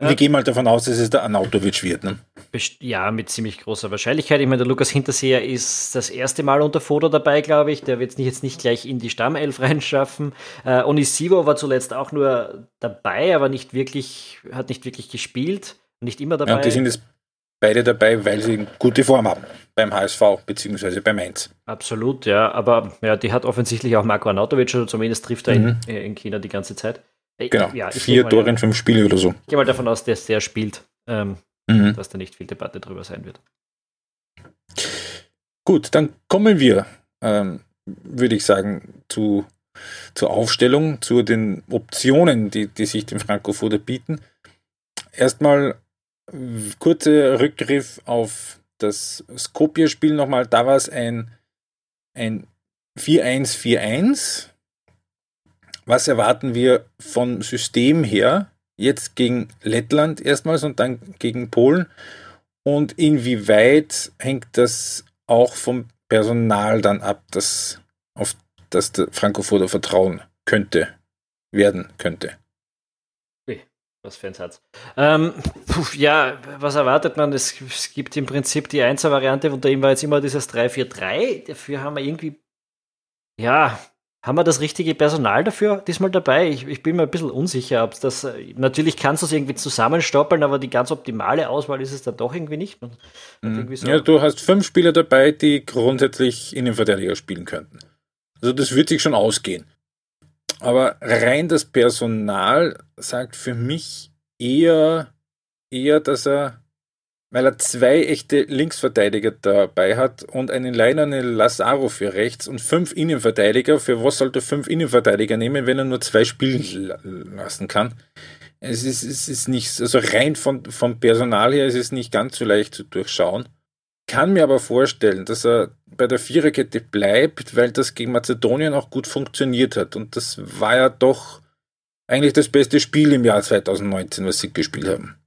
Wir gehen mal davon aus, dass es der Anautovic wird. Ne? Ja, mit ziemlich großer Wahrscheinlichkeit. Ich meine, der Lukas Hinterseher ist das erste Mal unter Foto dabei, glaube ich. Der wird es jetzt nicht gleich in die Stammelf reinschaffen. Äh, Onisivo war zuletzt auch nur dabei, aber nicht wirklich, hat nicht wirklich gespielt. Nicht immer dabei. Ja, und die sind jetzt beide dabei, weil sie gute Form haben beim HSV beziehungsweise bei Mainz. Absolut, ja. Aber ja, die hat offensichtlich auch Marco Arnautovic, oder zumindest trifft er Mhm. in, in China die ganze Zeit. Genau, Ja, vier gehe Tore mal, in fünf Spiele oder so. ich gehe mal davon aus, dass der spielt, ähm, Mhm. dass da nicht viel Debatte drüber sein wird. Gut, dann kommen wir, ähm, würde ich sagen, zu, zur Aufstellung, zu den Optionen, die, die sich dem Franco Foda bieten. Erstmal kurzer Rückgriff auf das Skopje-Spiel nochmal. Da war es ein, ein 4-1-4-1. Was erwarten wir vom System her? Jetzt gegen Lettland erstmals und dann gegen Polen. Und inwieweit hängt das auch vom Personal dann ab, das, auf das der Franco Foda vertrauen könnte, werden könnte? Was für ein Satz. Ähm, puh, ja, was erwartet man? Es, es gibt im Prinzip die 1er-Variante, unter ihm war jetzt immer dieses 3-4-3. Dafür haben wir irgendwie, ja, haben wir das richtige Personal dafür diesmal dabei? Ich, ich bin mir ein bisschen unsicher, ob es das, äh, natürlich kannst du es irgendwie zusammenstoppeln, aber die ganz optimale Auswahl ist es dann doch irgendwie nicht. Hat irgendwie so- Mhm. Ja, du hast fünf Spieler dabei, die grundsätzlich Innenverteidiger spielen könnten. Also das wird sich schon ausgehen. Aber rein das Personal sagt für mich eher, eher, dass er, weil er zwei echte Linksverteidiger dabei hat und einen Leinerne Lazaro für rechts und fünf Innenverteidiger. Für was sollte er fünf Innenverteidiger nehmen, wenn er nur zwei spielen la- lassen kann? Es ist, es ist nicht, also rein von, vom Personal her ist es nicht ganz so leicht zu durchschauen. Kann mir aber vorstellen, dass er bei der Viererkette bleibt, weil das gegen Mazedonien auch gut funktioniert hat. Und das war ja doch eigentlich das beste Spiel im Jahr 2019, was sie gespielt haben.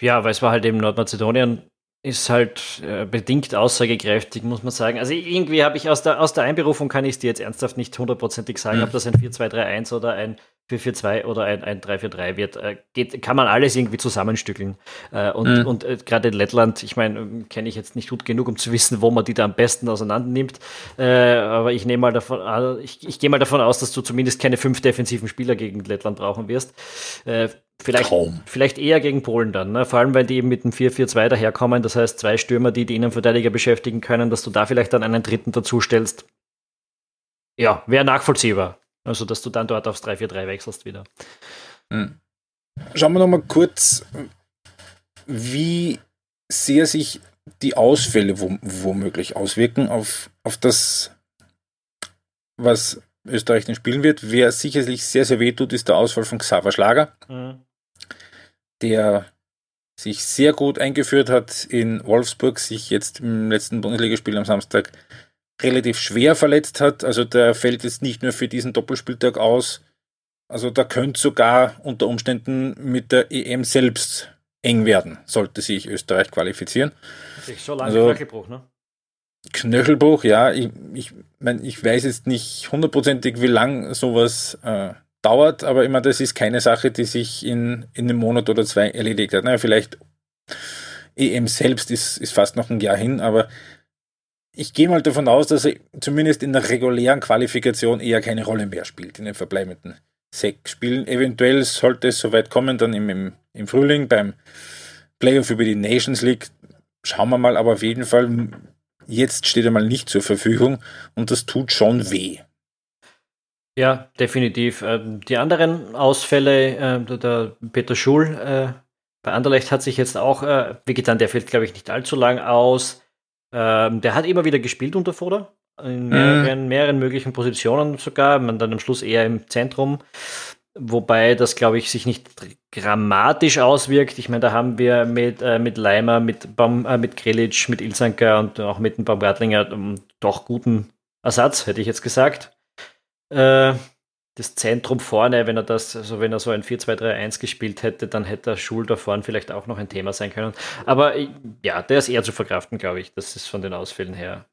Ja, weil es war halt eben Nordmazedonien, ist halt äh, bedingt aussagekräftig, muss man sagen. Also irgendwie habe ich aus der, aus der Einberufung kann ich es dir jetzt ernsthaft nicht hundertprozentig sagen, Mhm. ob das ein 4-2-3-1 oder ein 4-4-2 oder ein, ein 3-4-3 wird, äh, geht, kann man alles irgendwie zusammenstückeln. Äh, und mhm. und äh, gerade in Lettland, ich meine, ähm, kenne ich jetzt nicht gut genug, um zu wissen, wo man die da am besten auseinander nimmt. Aber ich nehme mal davon, ich, ich gehe mal davon aus, dass du zumindest keine fünf defensiven Spieler gegen Lettland brauchen wirst. Vielleicht, vielleicht eher gegen Polen dann, ne? vor allem weil die eben mit dem 4-4-2 daherkommen. Das heißt, zwei Stürmer, die die Innenverteidiger beschäftigen können, dass du da vielleicht dann einen dritten dazu stellst. Ja, wäre nachvollziehbar. Also, dass du dann dort aufs 3-4-3 wechselst wieder. Hm. Schauen wir nochmal kurz, wie sehr sich die Ausfälle womöglich auswirken auf, auf das, was Österreich denn spielen wird. Wer sicherlich sehr, sehr weh tut, ist der Ausfall von Xaver Schlager, mhm. der sich sehr gut eingeführt hat in Wolfsburg, sich jetzt im letzten Bundesligaspiel am Samstag relativ schwer verletzt hat. Also der fällt jetzt nicht nur für diesen Doppelspieltag aus. Also da könnte sogar unter Umständen mit der EM selbst eng werden, sollte sich Österreich qualifizieren. So lange also, Knöchelbruch, ne? Knöchelbruch, ja. Ich, ich, mein, ich weiß jetzt nicht hundertprozentig, wie lang sowas äh, dauert, aber immer das ist keine Sache, die sich in, in einem Monat oder zwei erledigt hat. Naja, vielleicht EM selbst ist, ist fast noch ein Jahr hin, aber ich gehe mal davon aus, dass er zumindest in der regulären Qualifikation eher keine Rolle mehr spielt in den verbleibenden sechs Spielen. Eventuell sollte es soweit kommen, dann im, im, Frühling beim Playoff über die Nations League. Schauen wir mal, aber auf jeden Fall, jetzt steht er mal nicht zur Verfügung und das tut schon weh. Ja, definitiv. Ähm, die anderen Ausfälle, äh, der Peter Schul äh, bei Anderlecht hat sich jetzt auch äh, wehgetan, der fällt, glaube ich, nicht allzu lang aus. Ähm, der hat immer wieder gespielt unter Foda, in mehreren, mhm. mehreren möglichen Positionen sogar, man dann am Schluss eher im Zentrum. Wobei das, glaube ich, sich nicht grammatisch auswirkt. Ich meine, da haben wir mit, äh, mit Leimer, mit, Baum, äh, mit Krelic, mit Ilsanker und auch mit dem Baumgartlinger ähm, doch guten Ersatz, hätte ich jetzt gesagt. Äh, das Zentrum vorne, wenn er das, also wenn er so ein 4-2-3-1 gespielt hätte, dann hätte der Schul da vorne vielleicht auch noch ein Thema sein können. Aber ja, der ist eher zu verkraften, glaube ich. Das ist von den Ausfällen her.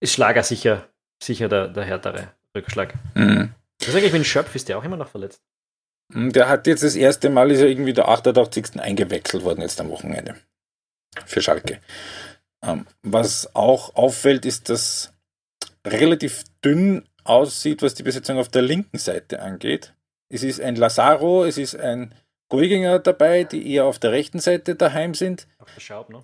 Ist Schlager sicher, sicher der, der härtere Rückschlag. Mhm. Was ist eigentlich mit Schöpf? Ist der auch immer noch verletzt? Hm, der hat jetzt das erste Mal, ist er irgendwie der 88. eingewechselt worden jetzt am Wochenende. Für Schalke. Ähm, was auch auffällt, ist, dass relativ dünn aussieht, was die Besetzung auf der linken Seite angeht. Es ist ein Lazaro, es ist ein Goiginger dabei, die eher auf der rechten Seite daheim sind. Auch der Schaub, ne?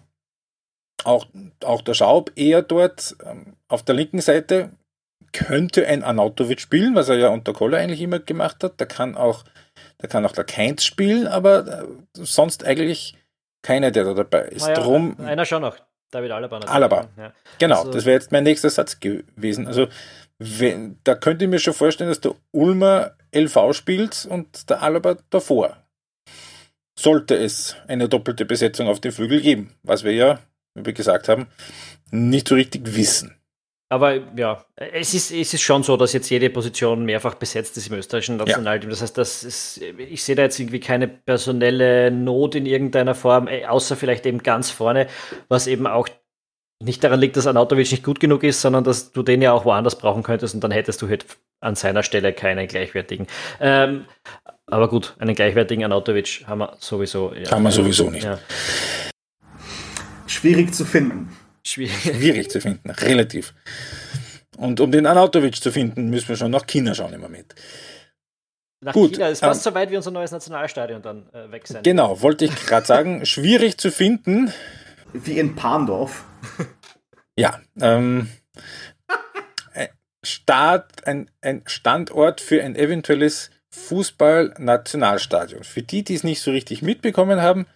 Auch, auch der Schaub eher dort. Ähm, auf der linken Seite könnte ein Anautovic spielen, was er ja unter Koller eigentlich immer gemacht hat. Da kann auch, da kann auch der Keins spielen, aber äh, sonst eigentlich keiner, der da dabei ist. Ja, Drum, einer schon noch. David Alaba. Alaba. Ja. Genau, also, das wäre jetzt mein nächster Satz gewesen. Also wenn, da könnte ich mir schon vorstellen, dass der Ulmer LV spielt und der Alaba davor. Sollte es eine doppelte Besetzung auf den Flügel geben, was wir ja, wie wir gesagt haben, nicht so richtig wissen. Aber ja, es ist, es ist schon so, dass jetzt jede Position mehrfach besetzt ist im österreichischen Nationalteam. Ja. Das heißt, das ist, ich sehe da jetzt irgendwie keine personelle Not in irgendeiner Form, äh, außer vielleicht eben ganz vorne, was eben auch nicht daran liegt, dass Anatovic nicht gut genug ist, sondern dass du den ja auch woanders brauchen könntest und dann hättest du halt an seiner Stelle keinen gleichwertigen. Ähm, aber gut, einen gleichwertigen Anatovic haben wir sowieso. Ja, haben wir sowieso nicht. Ja. Schwierig zu finden. Schwierig. Schwierig zu finden, relativ. Und um den Anatovic zu finden, müssen wir schon nach China schauen im Moment. Nach Gut, China ist fast ähm, so weit wie unser neues Nationalstadion dann äh, weg sein. Genau, wollte ich gerade sagen. schwierig zu finden. Wie in Pandorf. Ja, ähm, Start, ein, ein Standort für ein eventuelles Fußball-Nationalstadion. Für die, die es nicht so richtig mitbekommen haben,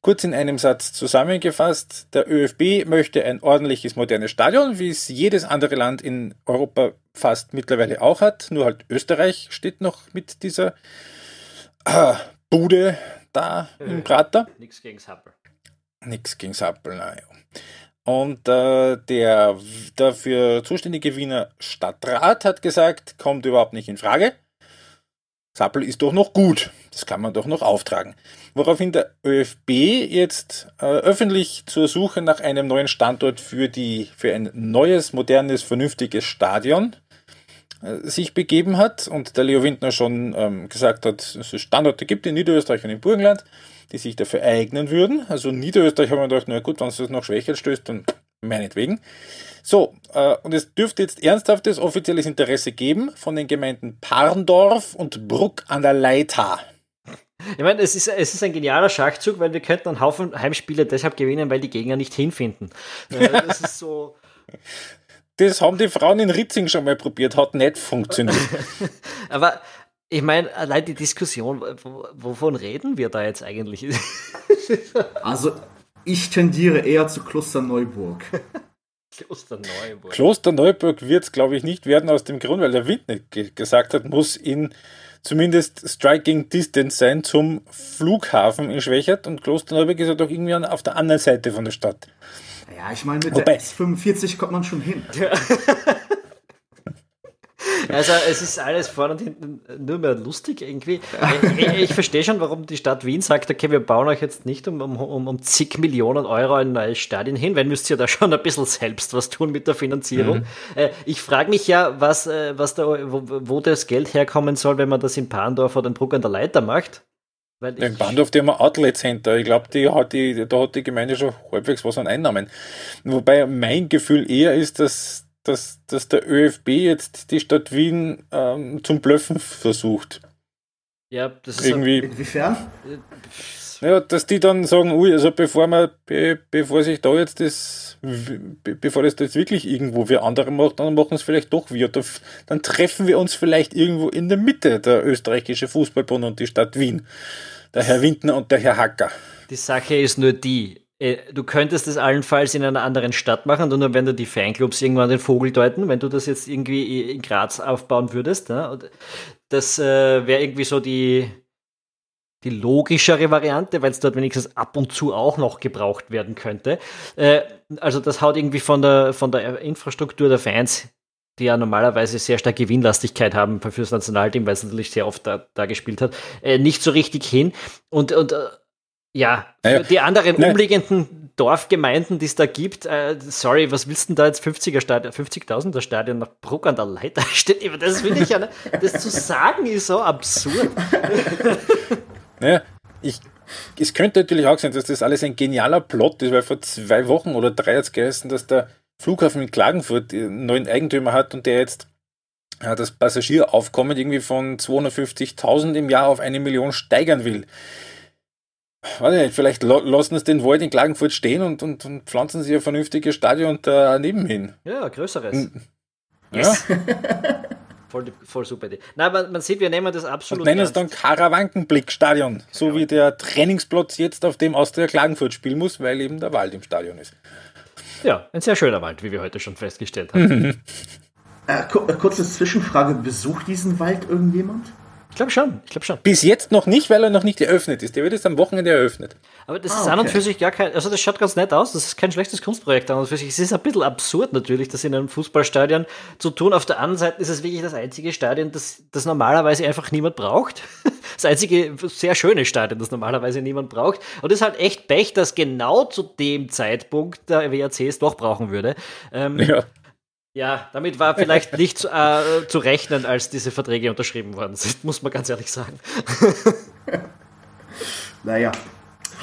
kurz in einem Satz zusammengefasst, der ÖFB möchte ein ordentliches, modernes Stadion, wie es jedes andere Land in Europa fast mittlerweile auch hat. Nur halt Österreich steht noch mit dieser äh, Bude da äh, im Prater. Nichts gegen Sappel. Nichts gegen Sappel, naja. Und äh, der dafür zuständige Wiener Stadtrat hat gesagt, kommt überhaupt nicht in Frage. Sappel ist doch noch gut. Das kann man doch noch auftragen. Woraufhin der ÖFB jetzt äh, öffentlich zur Suche nach einem neuen Standort für, die, für ein neues, modernes, vernünftiges Stadion äh, sich begeben hat und der Leo Windner schon ähm, gesagt hat, dass es Standorte gibt in Niederösterreich und im Burgenland, die sich dafür eignen würden. Also Niederösterreich haben wir gedacht, na gut, wenn es das noch schwächer stößt, dann meinetwegen. So, äh, und es dürfte jetzt ernsthaftes offizielles Interesse geben von den Gemeinden Parndorf und Bruck an der Leitha. Ich meine, es ist, es ist ein genialer Schachzug, weil wir könnten einen Haufen Heimspiele deshalb gewinnen, weil die Gegner nicht hinfinden. Äh, das ist so. Das haben die Frauen in Ritzing schon mal probiert, hat nicht funktioniert. Aber ich meine, allein die Diskussion, wovon reden wir da jetzt eigentlich? also, ich tendiere eher zu Klosterneuburg. Klosterneuburg. Klosterneuburg wird es, glaube ich, nicht werden, aus dem Grund, weil der Wind nicht gesagt hat, muss in zumindest Striking Distance sein zum Flughafen in Schwächert und Klosterneuburg ist ja doch irgendwie auf der anderen Seite von der Stadt. Ja, ich meine, mit Wobei, der S45 kommt man schon hin. Also es ist alles vorne und hinten nur mehr lustig irgendwie. Ich, ich, verstehe schon, warum die Stadt Wien sagt, okay, wir bauen euch jetzt nicht um, um, um zig Millionen Euro ein neues Stadion hin, weil müsst ihr da schon ein bisschen selbst was tun mit der Finanzierung. Mhm. Äh, ich frage mich ja, was, äh, was da, wo, wo, das Geld herkommen soll, wenn man das in Pandorf oder in Bruck an der Leiter macht. Weil in Bandorf, die haben ein Outlet Center. Ich glaube, die hat die, da hat die Gemeinde schon halbwegs was an Einnahmen. Wobei mein Gefühl eher ist, dass dass, dass der ÖFB jetzt die Stadt Wien ähm, zum Blöffen versucht. Ja, das ist irgendwie. Inwiefern? Ja, dass die dann sagen, ui, also bevor man, be, bevor sich da jetzt das, be, bevor das jetzt wirklich irgendwo wir andere macht, dann machen es vielleicht doch wir. Dann treffen wir uns vielleicht irgendwo in der Mitte, der österreichische Fußballbund und die Stadt Wien. Der Herr Windner und der Herr Hacker. Die Sache ist nur die, du könntest es allenfalls in einer anderen Stadt machen und dann werden die Fanclubs irgendwann den Vogel deuten, wenn du das jetzt irgendwie in Graz aufbauen würdest. Ne? Das äh, wäre irgendwie so die, die logischere Variante, weil es dort wenigstens ab und zu auch noch gebraucht werden könnte. Äh, also das haut irgendwie von der, von der Infrastruktur der Fans, die ja normalerweise sehr stark Gewinnlastigkeit haben für das Nationalteam, weil es natürlich sehr oft da, da gespielt hat, äh, nicht so richtig hin. Und, und äh, ja, für die anderen Nein. umliegenden Dorfgemeinden, die es da gibt, äh, sorry, was willst du denn da jetzt 50er Stadion, 50.000er Stadion nach Bruck an der Leiter stehen? Das will ich ja nicht. Das zu sagen ist so absurd. Naja, ich, es könnte natürlich auch sein, dass das alles ein genialer Plot ist, weil vor zwei Wochen oder drei hat es geheißen, dass der Flughafen in Klagenfurt einen neuen Eigentümer hat und der jetzt ja, das Passagieraufkommen irgendwie von 250.000 im Jahr auf eine Million steigern will nicht, vielleicht lassen es den Wald in Klagenfurt stehen und, und, und pflanzen sie ein vernünftiges Stadion daneben hin. Ja, größeres. Yes. Ja. voll, voll super Idee. Nein, aber man sieht, wir nehmen das absolut. Und nennen es dann Karawankenblick-Stadion, so ja. wie der Trainingsplatz jetzt, auf dem Austria Klagenfurt spielen muss, weil eben der Wald im Stadion ist. Ja, ein sehr schöner Wald, wie wir heute schon festgestellt haben. äh, kurze Zwischenfrage: Besucht diesen Wald irgendjemand? Glaube schon, ich glaube schon. Bis jetzt noch nicht, weil er noch nicht eröffnet ist. Der wird jetzt am Wochenende eröffnet. Aber das ah, ist okay. an und für sich gar kein, also das schaut ganz nett aus, das ist kein schlechtes Kunstprojekt an und für sich. Es ist ein bisschen absurd natürlich, das in einem Fußballstadion zu tun. Auf der anderen Seite ist es wirklich das einzige Stadion, das, das normalerweise einfach niemand braucht. Das einzige sehr schöne Stadion, das normalerweise niemand braucht. Und es ist halt echt Pech, dass genau zu dem Zeitpunkt der WRC es doch brauchen würde. Ähm, ja. Ja, damit war vielleicht nicht äh, zu rechnen, als diese Verträge unterschrieben worden sind, muss man ganz ehrlich sagen. naja,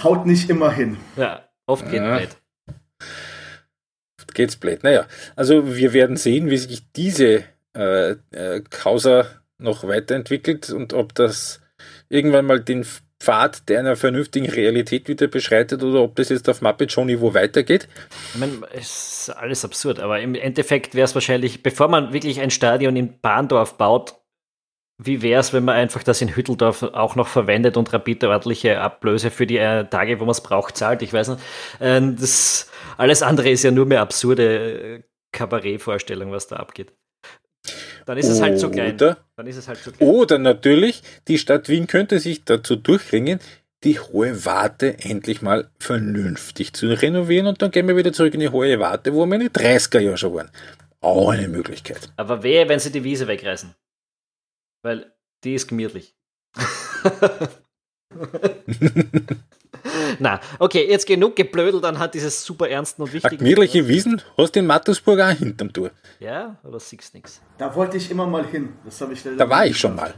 haut nicht immer hin. Ja, oft geht ja. blöd. Oft geht's blöd. Naja, also wir werden sehen, wie sich diese äh, äh, Causa noch weiterentwickelt und ob das irgendwann mal den Pfad der einer vernünftigen Realität wieder beschreitet oder ob das jetzt auf Muppet Show Niveau weitergeht. Ich meine, es ist alles absurd, aber im Endeffekt wäre es wahrscheinlich, bevor man wirklich ein Stadion in Bahndorf baut, wie wäre es, wenn man einfach das in Hütteldorf auch noch verwendet und Rapid ordentliche Ablöse für die äh, Tage, wo man es braucht, zahlt? Ich weiß nicht. Äh, das, alles andere ist ja nur mehr absurde äh, Kabarettvorstellung, was da abgeht. Dann ist es halt zu klein. Dann ist es halt zu klein. Oder natürlich, die Stadt Wien könnte sich dazu durchringen, die Hohe Warte endlich mal vernünftig zu renovieren und dann gehen wir wieder zurück in die Hohe Warte, wo wir in den 30er Jahren schon waren. Auch eine Möglichkeit. Aber wehe, wenn sie die Wiese wegreißen. Weil die ist gemütlich. Na, okay, jetzt genug geblödelt anhand dieses super ernsten und wichtigen. Gemütliche Wiesen hast du in Mattersburg auch hinterm Tour. Ja, oder siehst nix? Da wollte ich immer mal hin. Das habe ich Da war ich schon mal.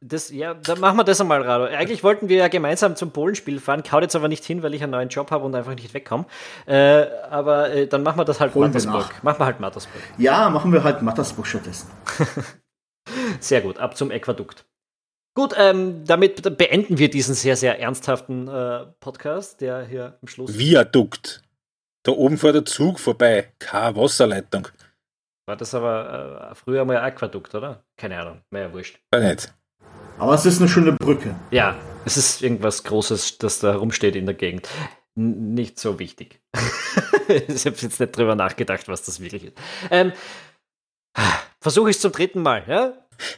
Das, ja, dann machen wir das einmal, Rado. Eigentlich wollten wir ja gemeinsam zum Polenspiel fahren, kaut jetzt aber nicht hin, weil ich einen neuen Job habe und einfach nicht wegkomme. Äh, aber äh, dann machen wir das halt Holen Mattersburg. Machen wir halt Mattersburg. Ja, machen wir halt Mattersburg stattdessen. Sehr gut, ab zum Äquadukt. Gut, ähm, damit beenden wir diesen sehr, sehr ernsthaften äh, Podcast, der hier am Schluss Viadukt. Da oben fährt der Zug vorbei. Keine Wasserleitung. war. Das aber äh, früher mal Aquadukt, oder? Keine Ahnung, mehr ja wurscht. Weiß nicht. Aber es ist eine schöne Brücke. Ja, es ist irgendwas Großes, das da rumsteht in der Gegend. N nicht so wichtig. ich habe jetzt nicht drüber nachgedacht, was das wirklich ist. Ähm, Versuche ich es zum dritten Mal, ja?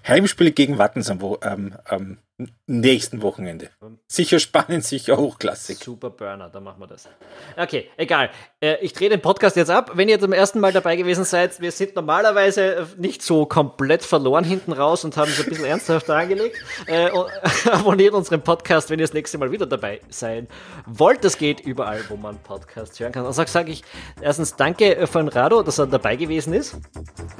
Heimspiel gegen Wattens am, Wo ähm, am nächsten Wochenende. Sicher spannend, sicher hochklassig. Super Burner, dann machen wir das. Okay, egal. Äh, ich drehe den Podcast jetzt ab. Wenn ihr zum ersten Mal dabei gewesen seid, wir sind normalerweise äh, nicht so komplett verloren hinten raus und haben es ein bisschen ernsthafter angelegt. Äh, abonniert unseren Podcast, wenn ihr das nächste Mal wieder dabei sein wollt. Das geht überall, wo man Podcasts hören kann. Also sage ich erstens danke von Rado, dass er dabei gewesen ist.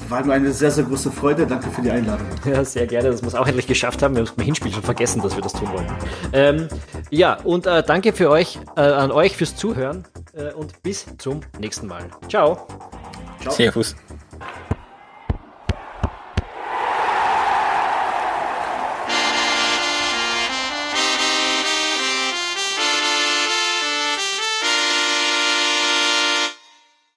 War mir eine sehr, sehr große Freude. Danke für die Einladung. Ja, sehr gerne, dass wir es auch endlich geschafft haben. Wir haben es beim Hinspiel schon vergessen, dass wir das tun wollen. Ähm, ja, und äh, danke für euch, äh, an euch fürs Zuhören äh, und bis zum nächsten Mal. Ciao. Ciao. Servus.